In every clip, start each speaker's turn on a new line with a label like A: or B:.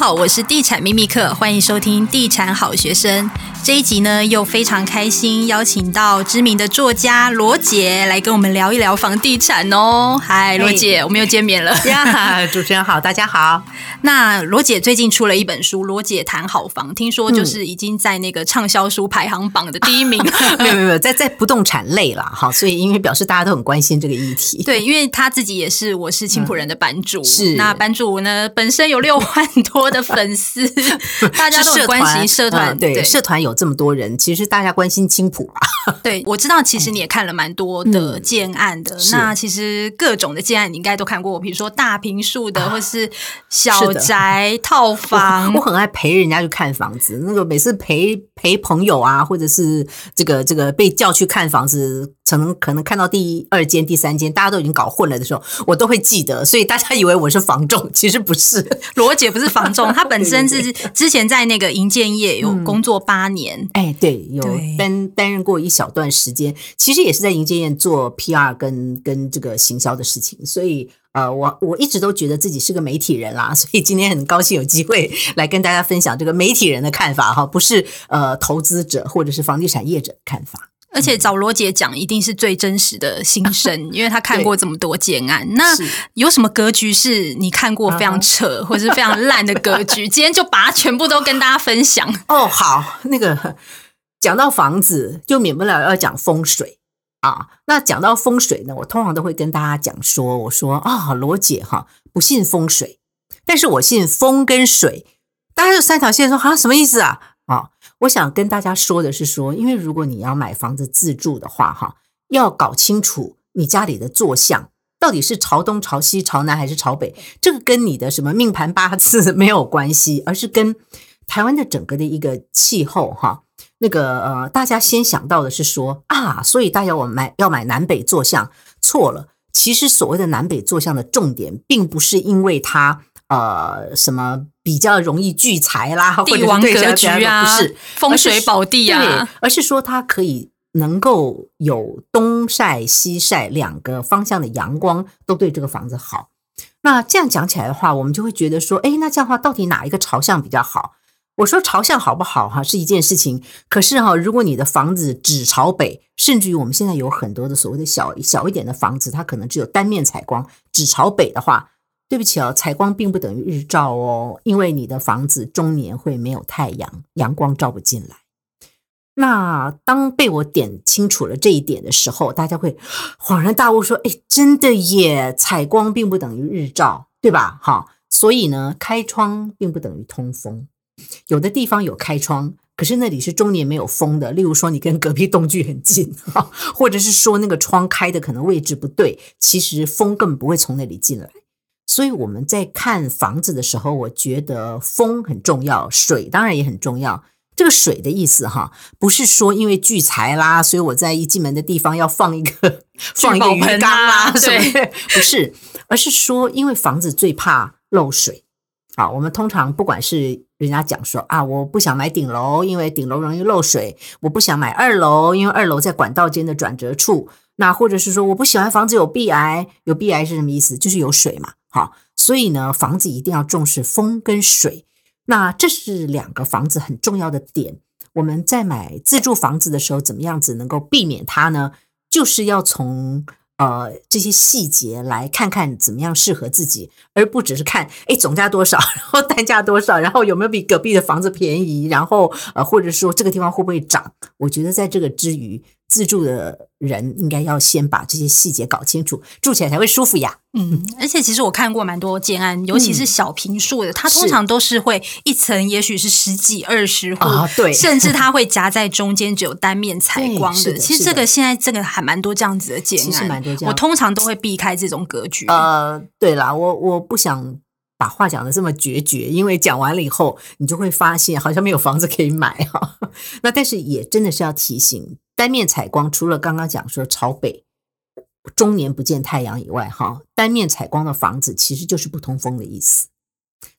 A: 好，我是地产秘密客，欢迎收听地产好学生。这一集呢，又非常开心，邀请到知名的作家罗姐来跟我们聊一聊房地产哦。嗨，罗姐，我们又见面了
B: 呀！主持人好，大家好。
A: 那罗姐最近出了一本书《罗姐谈好房》，听说就是已经在那个畅销书排行榜的第一名。
B: 没有没有，在在不动产类啦。哈，所以因为表示大家都很关心这个议题。
A: 对，因为他自己也是我是青浦人的版主，
B: 嗯、是
A: 那版主呢本身有六万多的粉丝，大家都很关心社团，
B: 对，对社团有这么多人，其实大家关心青浦吧？
A: 对，我知道，其实你也看了蛮多的建案的。嗯、那其实各种的建案你应该都看过，比如说大平数的，或是小宅套房。
B: 我，我很爱陪人家去看房子，那个每次陪陪朋友啊，或者是这个这个被叫去看房子，可能可能看到第二间、第三间，大家都已经搞混了的时候，我都会记得。所以大家以为我是房仲，其实不是。
A: 罗姐不是房仲，她本身是 之前在那个银建业有工作八年。
B: 哎、嗯，对，有担担任过一小段时间，其实也是在银建业做 PR 跟跟这个行销的事情。所以呃，我我一直都觉得自己是个媒体人啦，所以今天很高兴有机会来跟大家分享这个媒体人的看法哈，不是呃投资者或者是房地产业者的看法。
A: 而且找罗姐讲一定是最真实的心声，因为她看过这么多建案。那有什么格局是你看过非常扯或者是非常烂的格局？今天就把它全部都跟大家分享。
B: 哦，好，那个讲到房子，就免不了要讲风水啊。那讲到风水呢，我通常都会跟大家讲说，我说啊，罗姐哈不信风水，但是我信风跟水。大家就三条线说啊，什么意思啊？啊。我想跟大家说的是说，因为如果你要买房子自住的话，哈，要搞清楚你家里的坐向到底是朝东、朝西、朝南还是朝北，这个跟你的什么命盘八字 没有关系，而是跟台湾的整个的一个气候，哈，那个呃，大家先想到的是说啊，所以大家我买要买南北坐向，错了。其实所谓的南北坐向的重点，并不是因为它。呃，什么比较容易聚财啦，
A: 帝王格局啊，
B: 不是
A: 风水宝地啊，
B: 而是说它可以能够有东晒西晒两个方向的阳光，都对这个房子好。那这样讲起来的话，我们就会觉得说，哎，那这样的话到底哪一个朝向比较好？我说朝向好不好哈，是一件事情。可是哈，如果你的房子只朝北，甚至于我们现在有很多的所谓的小小一点的房子，它可能只有单面采光，只朝北的话。对不起哦，采光并不等于日照哦，因为你的房子终年会没有太阳，阳光照不进来。那当被我点清楚了这一点的时候，大家会恍然大悟说：“哎，真的耶，采光并不等于日照，对吧？”哈，所以呢，开窗并不等于通风。有的地方有开窗，可是那里是终年没有风的。例如说，你跟隔壁栋距很近，哈，或者是说那个窗开的可能位置不对，其实风根本不会从那里进来。所以我们在看房子的时候，我觉得风很重要，水当然也很重要。这个水的意思哈，不是说因为聚财啦，所以我在一进门的地方要放一个放一个鱼缸 啦，对，不是，而是说因为房子最怕漏水。啊，我们通常不管是人家讲说啊，我不想买顶楼，因为顶楼容易漏水；我不想买二楼，因为二楼在管道间的转折处。那或者是说我不喜欢房子有壁癌，有壁癌是什么意思？就是有水嘛。好，所以呢，房子一定要重视风跟水。那这是两个房子很重要的点。我们在买自住房子的时候，怎么样子能够避免它呢？就是要从呃这些细节来看看怎么样适合自己，而不只是看哎总价多少，然后单价多少，然后有没有比隔壁的房子便宜，然后呃或者说这个地方会不会涨？我觉得在这个之余。自住的人应该要先把这些细节搞清楚，住起来才会舒服呀。
A: 嗯，而且其实我看过蛮多建案，尤其是小平数的，嗯、它通常都是会一层，也许是十几二十户，啊、对，甚至它会夹在中间，只有单面采光的。的其实这个现在这个还蛮多这样子的建案，其实蛮多这样。我通常都会避开这种格局。
B: 呃，对啦，我我不想把话讲的这么决绝，因为讲完了以后，你就会发现好像没有房子可以买哈。那但是也真的是要提醒。单面采光，除了刚刚讲说朝北终年不见太阳以外，哈，单面采光的房子其实就是不通风的意思。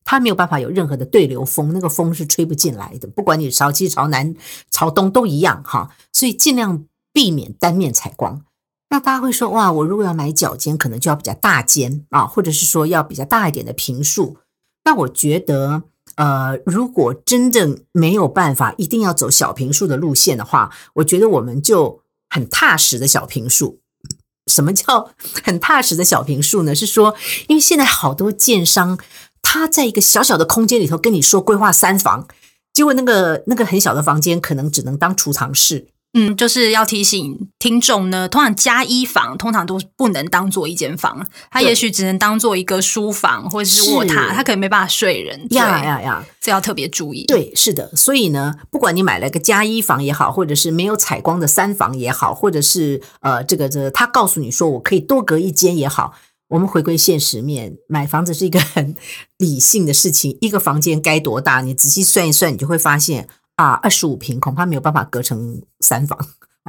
B: 它没有办法有任何的对流风，那个风是吹不进来的。不管你朝西、朝南、朝东都一样，哈。所以尽量避免单面采光。那大家会说，哇，我如果要买脚尖，可能就要比较大间啊，或者是说要比较大一点的平数。那我觉得，呃，如果真正没有办法，一定要走小平数的路线的话，我觉得我们就很踏实的小平数。什么叫 很踏实的小平数呢？是说，因为现在好多建商，他在一个小小的空间里头跟你说规划三房，结果那个那个很小的房间可能只能当储藏室。
A: 嗯，就是要提醒听众呢，通常加一房通常都不能当做一间房，它也许只能当做一个书房或者是卧榻，它可能没办法睡人。
B: 呀呀呀，
A: 这要特别注意。
B: 对，是的，所以呢，不管你买了个加一房也好，或者是没有采光的三房也好，或者是呃，这个这个，他告诉你说我可以多隔一间也好，我们回归现实面，买房子是一个很 理性的事情，一个房间该多大，你仔细算一算，你就会发现。啊，二十五平恐怕没有办法隔成三房，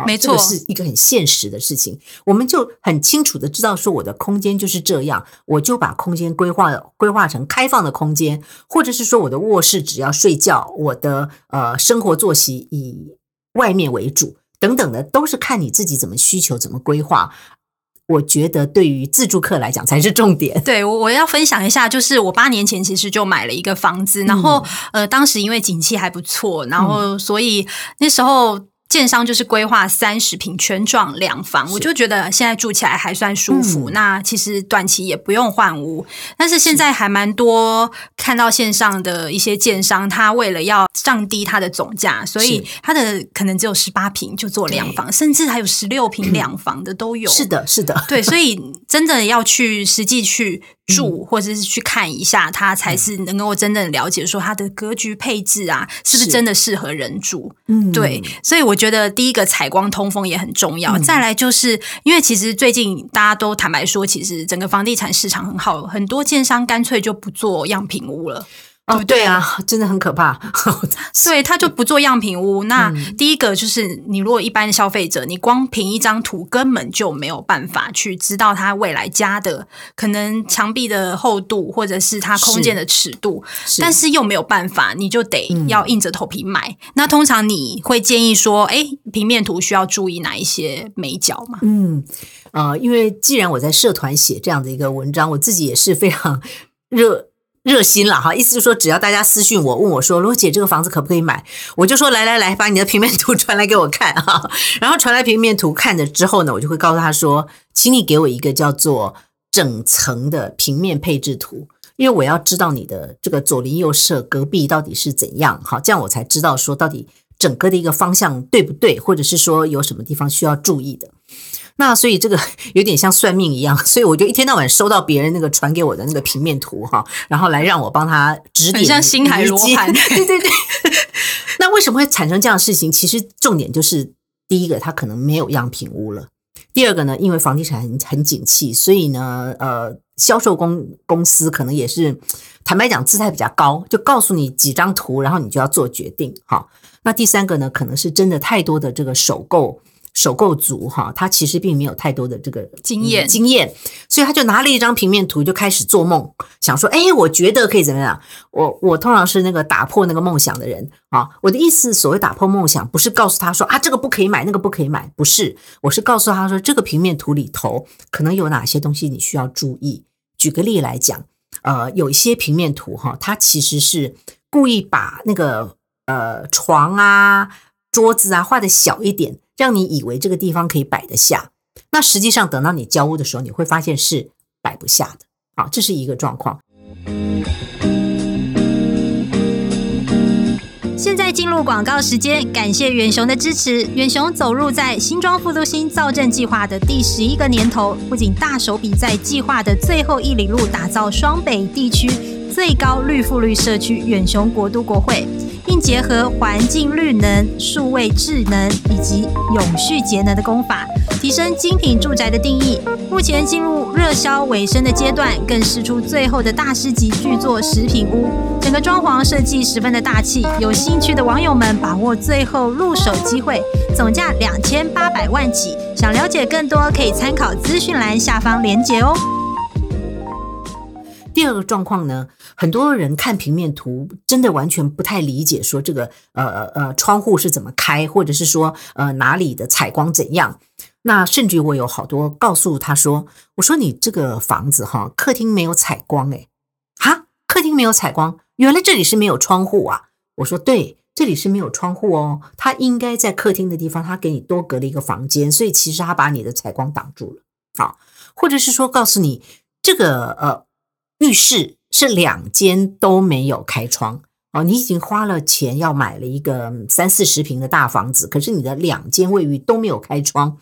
A: 没错，
B: 这个是一个很现实的事情。我们就很清楚的知道，说我的空间就是这样，我就把空间规划规划成开放的空间，或者是说我的卧室只要睡觉，我的呃生活作息以外面为主，等等的，都是看你自己怎么需求，怎么规划。我觉得对于自住客来讲才是重点。
A: 对，我我要分享一下，就是我八年前其实就买了一个房子，然后、嗯、呃，当时因为景气还不错，然后所以那时候。建商就是规划三十平全幢两房，我就觉得现在住起来还算舒服。嗯、那其实短期也不用换屋，但是现在还蛮多看到线上的一些建商，他为了要降低它的总价，所以他的可能只有十八平就做两房，甚至还有十六平两房的都有。
B: 是的，是的，
A: 对，所以真的要去实际去。住或者是去看一下，它才是能够真正了解说它的格局配置啊，是不是真的适合人住？嗯，对，所以我觉得第一个采光通风也很重要。嗯、再来就是因为其实最近大家都坦白说，其实整个房地产市场很好，很多建商干脆就不做样品屋了。
B: 哦，对啊，真的很可怕。
A: 对，他就不做样品屋。那第一个就是，你如果一般的消费者，你光凭一张图根本就没有办法去知道他未来家的可能墙壁的厚度，或者是它空间的尺度。是，但是又没有办法，你就得要硬着头皮买。嗯。那通常你会建议说，哎，平面图需要注意哪一些美角吗？
B: 嗯，呃，因为既然我在社团写这样的一个文章，我自己也是非常 热。热心了哈，意思就是说，只要大家私信我问我说，罗姐这个房子可不可以买，我就说来来来，把你的平面图传来给我看哈。然后传来平面图看了之后呢，我就会告诉他说，请你给我一个叫做整层的平面配置图，因为我要知道你的这个左邻右舍隔壁到底是怎样哈，这样我才知道说到底整个的一个方向对不对，或者是说有什么地方需要注意的。那所以这个有点像算命一样，所以我就一天到晚收到别人那个传给我的那个平面图哈，然后来让我帮他指点。很
A: 像星海罗盘，
B: 对对对。那为什么会产生这样的事情？其实重点就是第一个，他可能没有样品屋了；第二个呢，因为房地产很很景气，所以呢，呃，销售公公司可能也是坦白讲姿态比较高，就告诉你几张图，然后你就要做决定。哈，那第三个呢，可能是真的太多的这个首购。首购族哈，他其实并没有太多的这个
A: 经验
B: 经验，所以他就拿了一张平面图就开始做梦，想说，哎，我觉得可以怎么样？我我通常是那个打破那个梦想的人啊。我的意思，所谓打破梦想，不是告诉他说啊，这个不可以买，那个不可以买，不是，我是告诉他说，这个平面图里头可能有哪些东西你需要注意。举个例来讲，呃，有一些平面图哈，它其实是故意把那个呃床啊、桌子啊画的小一点。让你以为这个地方可以摆得下，那实际上等到你交屋的时候，你会发现是摆不下的。好，这是一个状况。
A: 现在进入广告时间，感谢远雄的支持。远雄走入在新庄复都新造镇计划的第十一个年头，不仅大手笔在计划的最后一里路打造双北地区最高绿覆率社区——远雄国都国会。并结合环境绿能、数位智能以及永续节能的功法，提升精品住宅的定义。目前进入热销尾声的阶段，更释出最后的大师级巨作食品屋。整个装潢设计十分的大气，有兴趣的网友们把握最后入手机会，总价两千八百万起。想了解更多，可以参考资讯栏下方连结哦。
B: 第二个状况呢，很多人看平面图，真的完全不太理解，说这个呃呃窗户是怎么开，或者是说呃哪里的采光怎样。那甚至我有好多告诉他说，我说你这个房子哈，客厅没有采光诶，哈，客厅没有采光，原来这里是没有窗户啊。我说对，这里是没有窗户哦。他应该在客厅的地方，他给你多隔了一个房间，所以其实他把你的采光挡住了。好，或者是说告诉你，这个呃浴室是两间都没有开窗。哦，你已经花了钱要买了一个三四十平的大房子，可是你的两间卫浴都没有开窗，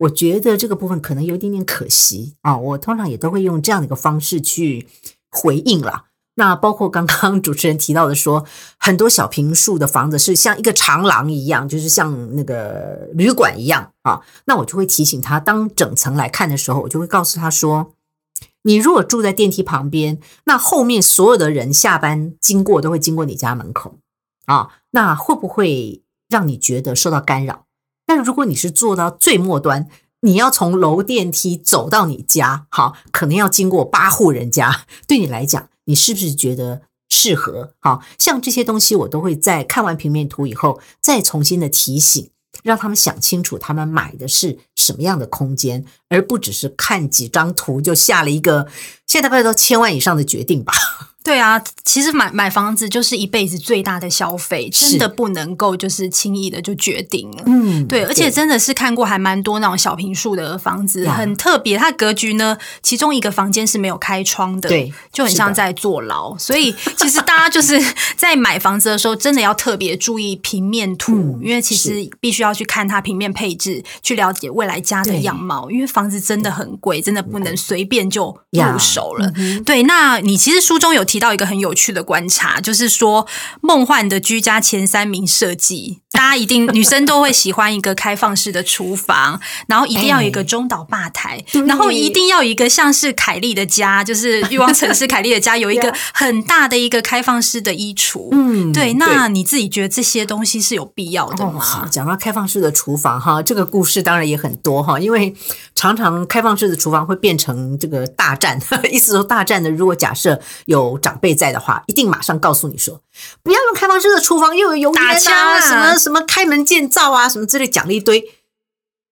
B: 我觉得这个部分可能有一点点可惜啊。我通常也都会用这样的一个方式去回应了。那包括刚刚主持人提到的说，很多小平数的房子是像一个长廊一样，就是像那个旅馆一样啊。那我就会提醒他，当整层来看的时候，我就会告诉他说。你如果住在电梯旁边，那后面所有的人下班经过都会经过你家门口啊，那会不会让你觉得受到干扰？但如果你是坐到最末端，你要从楼电梯走到你家，好，可能要经过八户人家，对你来讲，你是不是觉得适合？好，像这些东西，我都会在看完平面图以后，再重新的提醒。让他们想清楚，他们买的是什么样的空间，而不只是看几张图就下了一个现在大概都千万以上的决定吧。
A: 对啊，其实买买房子就是一辈子最大的消费，真的不能够就是轻易的就决定了。嗯，对，而且真的是看过还蛮多那种小平数的房子，很特别。它格局呢，其中一个房间是没有开窗的，对，就很像在坐牢。所以其实大家就是 在买房子的时候，真的要特别注意平面图，嗯，因为其实必须要去看它平面配置，去了解未来家的样貌。因为房子真的很贵，真的不能随便就入手了。对，那你其实书中有提到一个很有趣的观察，就是说梦幻的居家前三名设计，大家一定女生都会喜欢一个开放式的厨房，然后一定要有一个中岛吧台，然后一定要有一个像是凯莉的家，就是欲望城市凯莉的家，有一个 很大的一个开放式的衣橱。嗯，对。那你自己觉得这些东西是有必要的吗？
B: 讲到开放式的厨房哈，这个故事当然也很多哈，因为常常开放式的厨房会变成这个大战，意思说大战的，如果假设有长辈在的话，一定马上告诉你说，不要用开放式的厨房，又有油烟啊，什么什么开门见灶啊，什么之类讲了一堆。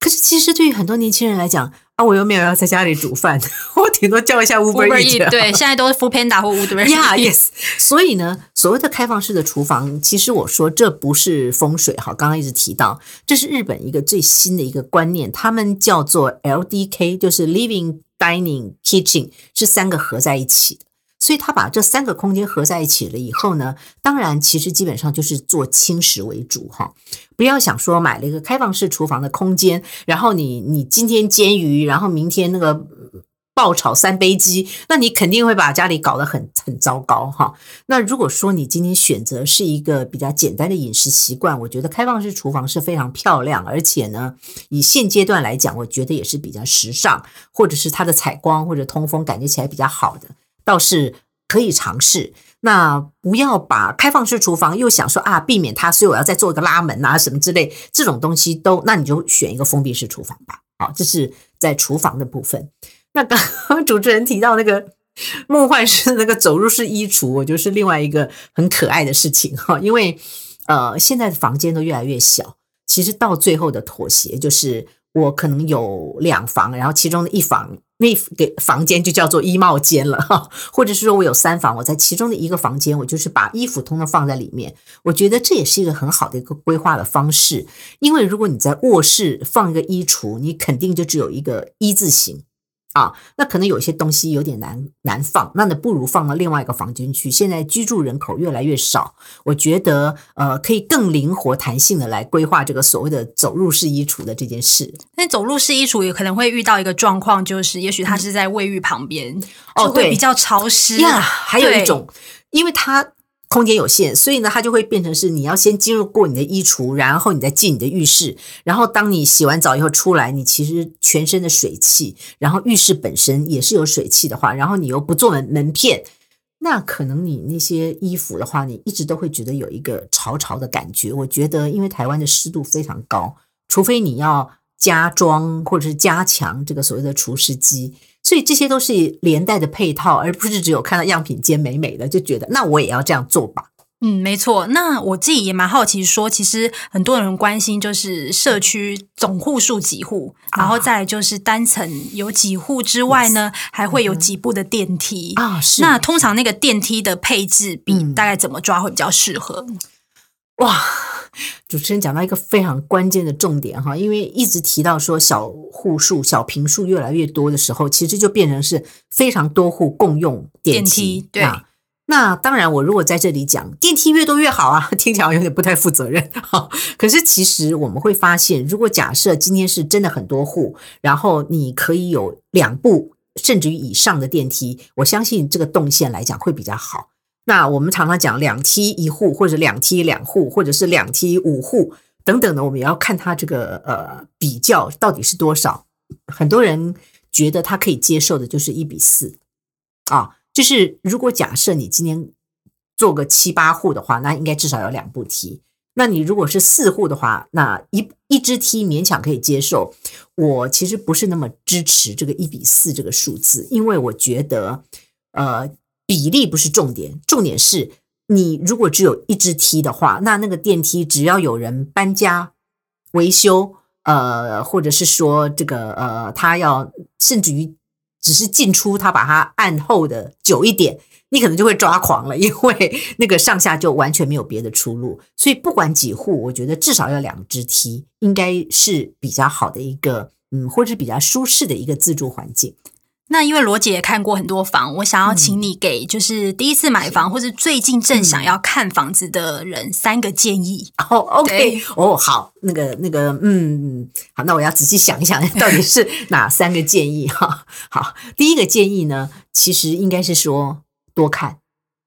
B: 可是其实对于很多年轻人来讲啊，我又没有要在家里煮饭，我顶多叫一下 Uber Eats。
A: 对，现在都是 Foodpanda 或 Uber Eats。
B: Yeah, yes。所以呢，所谓的开放式的厨房，其实我说这不是风水哈，刚刚一直提到，这是日本一个最新的一个观念，他们叫做 LDK，就是 Living Dining Kitchen，是三个合在一起的。所以他把这三个空间合在一起了以后呢，当然其实基本上就是做轻食为主哈。不要想说买了一个开放式厨房的空间，然后你你今天煎鱼，然后明天那个爆炒三杯鸡，那你肯定会把家里搞得很很糟糕哈。那如果说你今天选择是一个比较简单的饮食习惯，我觉得开放式厨房是非常漂亮，而且呢，以现阶段来讲，我觉得也是比较时尚，或者是它的采光或者通风感觉起来比较好的。倒是可以尝试，那不要把开放式厨房又想说啊，避免它，所以我要再做一个拉门啊什么之类这种东西都，那你就选一个封闭式厨房吧。好，这是在厨房的部分。那刚刚 主持人提到那个梦幻式那个走入式衣橱，我就是另外一个很可爱的事情哈，因为呃现在的房间都越来越小，其实到最后的妥协就是我可能有两房，然后其中的一房。那个房间就叫做衣帽间了哈，或者是说我有三房，我在其中的一个房间，我就是把衣服通通放在里面。我觉得这也是一个很好的一个规划的方式，因为如果你在卧室放一个衣橱，你肯定就只有一个一字形。啊，那可能有些东西有点难难放，那你不如放到另外一个房间去。现在居住人口越来越少，我觉得呃可以更灵活弹性的来规划这个所谓的走入式衣橱的这件事。
A: 那走入式衣橱也可能会遇到一个状况，就是也许它是在卫浴旁边，哦，对，比较潮湿
B: 呀。还有一种，因为它。空间有限，所以呢，它就会变成是你要先进入过你的衣橱，然后你再进你的浴室，然后当你洗完澡以后出来，你其实全身的水汽，然后浴室本身也是有水汽的话，然后你又不做门门片，那可能你那些衣服的话，你一直都会觉得有一个潮潮的感觉。我觉得，因为台湾的湿度非常高，除非你要加装或者是加强这个所谓的除湿机。所以这些都是连带的配套，而不是只有看到样品间美美的就觉得那我也要这样做吧。
A: 嗯，没错。那我自己也蛮好奇说，说其实很多人关心就是社区总户数几户，然后再就是单层有几户之外呢，啊、还会有几部的电梯啊。是。那通常那个电梯的配置比大概怎么抓会比较适合？嗯、
B: 哇，主持人讲到一个非常关键的重点哈，因为一直提到说小户数、小平数越来越多的时候，其实就变成是非常多户共用电梯。电梯对。啊那当然，我如果在这里讲电梯越多越好啊，听起来有点不太负责任。哈，可是其实我们会发现，如果假设今天是真的很多户，然后你可以有两部甚至于以上的电梯，我相信这个动线来讲会比较好。那我们常常讲两梯一户，或者两梯两户，或者是两梯五户等等的，我们也要看它这个呃比较到底是多少。很多人觉得他可以接受的就是一比四啊。就是如果假设你今天做个七八户的话，那应该至少有两部梯。那你如果是四户的话，那一一只梯勉强可以接受。我其实不是那么支持这个一比四这个数字，因为我觉得呃比例不是重点，重点是你如果只有一只梯的话，那那个电梯只要有人搬家维修，呃，或者是说这个呃，他要甚至于。只是进出，他把它按后的久一点，你可能就会抓狂了，因为那个上下就完全没有别的出路。所以不管几户，我觉得至少要两只梯，应该是比较好的一个，嗯，或者是比较舒适的一个自住环境。
A: 那因为罗姐也看过很多房，我想要请你给就是第一次买房或者最近正想要看房子的人三个建议。
B: 哦，OK，哦，好，那个那个，嗯，好，那我要仔细想一想，到底是哪三个建议哈？好，第一个建议呢，其实应该是说多看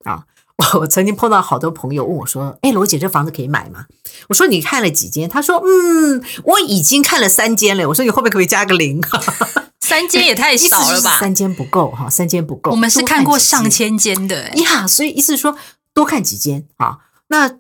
B: 啊。我我曾经碰到好多朋友问我说：“哎，罗姐，这房子可以买吗？”我说：“你看了几间？”他说：“嗯，我已经看了三间了。”我说：“你后面可不可以加个零？”
A: 三间也太少了吧？
B: 三间不够哈，三间不够。
A: 我们是看过上千间的
B: 呀，所以意思是说多看几间啊。那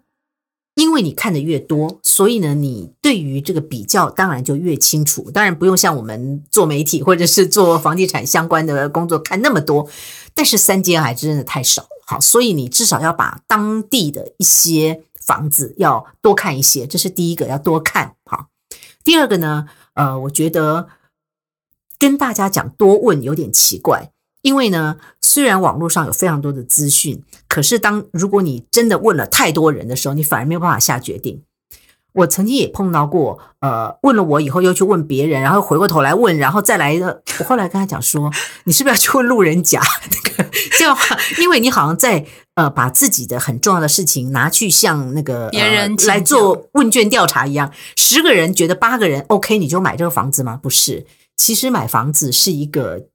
B: 因为你看的越多，所以呢，你对于这个比较当然就越清楚。当然不用像我们做媒体或者是做房地产相关的工作看那么多，但是三间还真的太少。好，所以你至少要把当地的一些房子要多看一些，这是第一个要多看。好，第二个呢，呃，我觉得。跟大家讲多问有点奇怪，因为呢，虽然网络上有非常多的资讯，可是当如果你真的问了太多人的时候，你反而没有办法下决定。我曾经也碰到过，呃，问了我以后又去问别人，然后回过头来问，然后再来的。我后来跟他讲说，你是不是要去问路人甲？那个这样的话，因为你好像在呃把自己的很重要的事情拿去向那个别人来做问卷调查一样，十个人觉得八个人 OK，你就买这个房子吗？不是。其实买房子是一个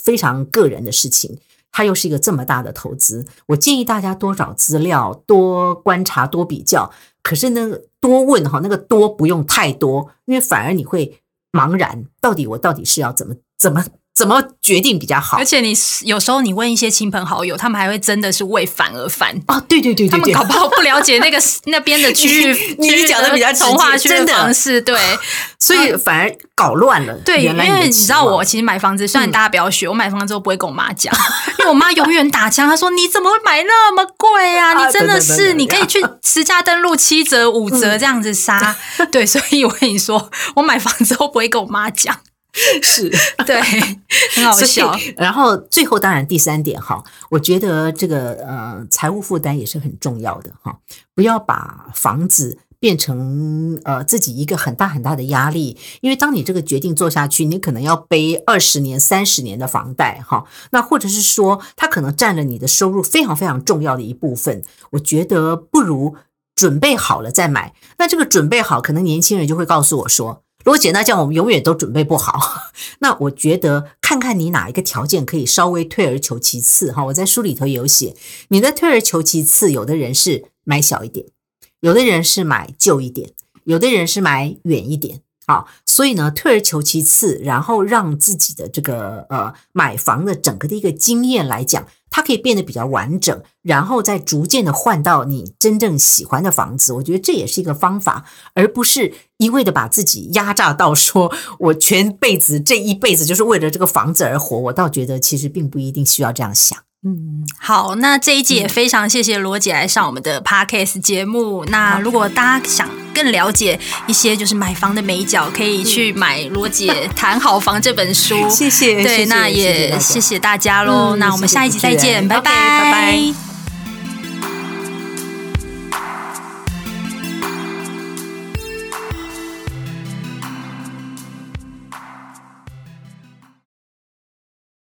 B: 非常个人的事情，它又是一个这么大的投资。我建议大家多找资料，多观察，多比较。可是呢，多问哈，那个多不用太多，因为反而你会茫然，到底我到底是要怎么怎么。怎么决定比较好？
A: 而且你有时候你问一些亲朋好友，他们还会真的是为反而反
B: 哦！对对对对，
A: 他们搞不好不了解那个 那边的区域。
B: 你讲的比较童话
A: 区的方式，对，
B: 所以反而搞乱了。
A: 对，因为你知道我其实买房子，虽然大家不要学，我买房子之后不会跟我妈讲，因为我妈永远打枪，她说你怎么会买那么贵啊？你真的是你可以去 实价登录七折五折这样子杀。对，所以我跟你说，我买房子后不会跟我妈讲。
B: 是
A: 对，很好笑。
B: 然后最后，当然第三点哈，我觉得这个呃财务负担也是很重要的哈，不要把房子变成呃自己一个很大很大的压力，因为当你这个决定做下去，你可能要背二十年、三十年的房贷哈，那或者是说它可能占了你的收入非常非常重要的一部分，我觉得不如准备好了再买。那这个准备好，可能年轻人就会告诉我说。罗姐，那这样我们永远都准备不好。那我觉得，看看你哪一个条件可以稍微退而求其次哈。我在书里头有写，你的退而求其次，有的人是买小一点，有的人是买旧一点，有的人是买远一点。好，所以呢，退而求其次，然后让自己的这个呃买房的整个的一个经验来讲。它可以变得比较完整，然后再逐渐的换到你真正喜欢的房子。我觉得这也是一个方法，而不是一味的把自己压榨到说我全辈子这一辈子就是为了这个房子而活。我倒觉得其实并不一定需要这样想。
A: 嗯，好，那这一集也非常谢谢罗姐来上我们的 Podcast 节目。那如果大家想更了解一些就是买房的美角，可以去买罗姐谈好房这本书。
B: 谢谢，
A: 对，
B: 谢谢
A: 那也谢谢大家喽。嗯、那我们下一集再见，拜拜，拜拜。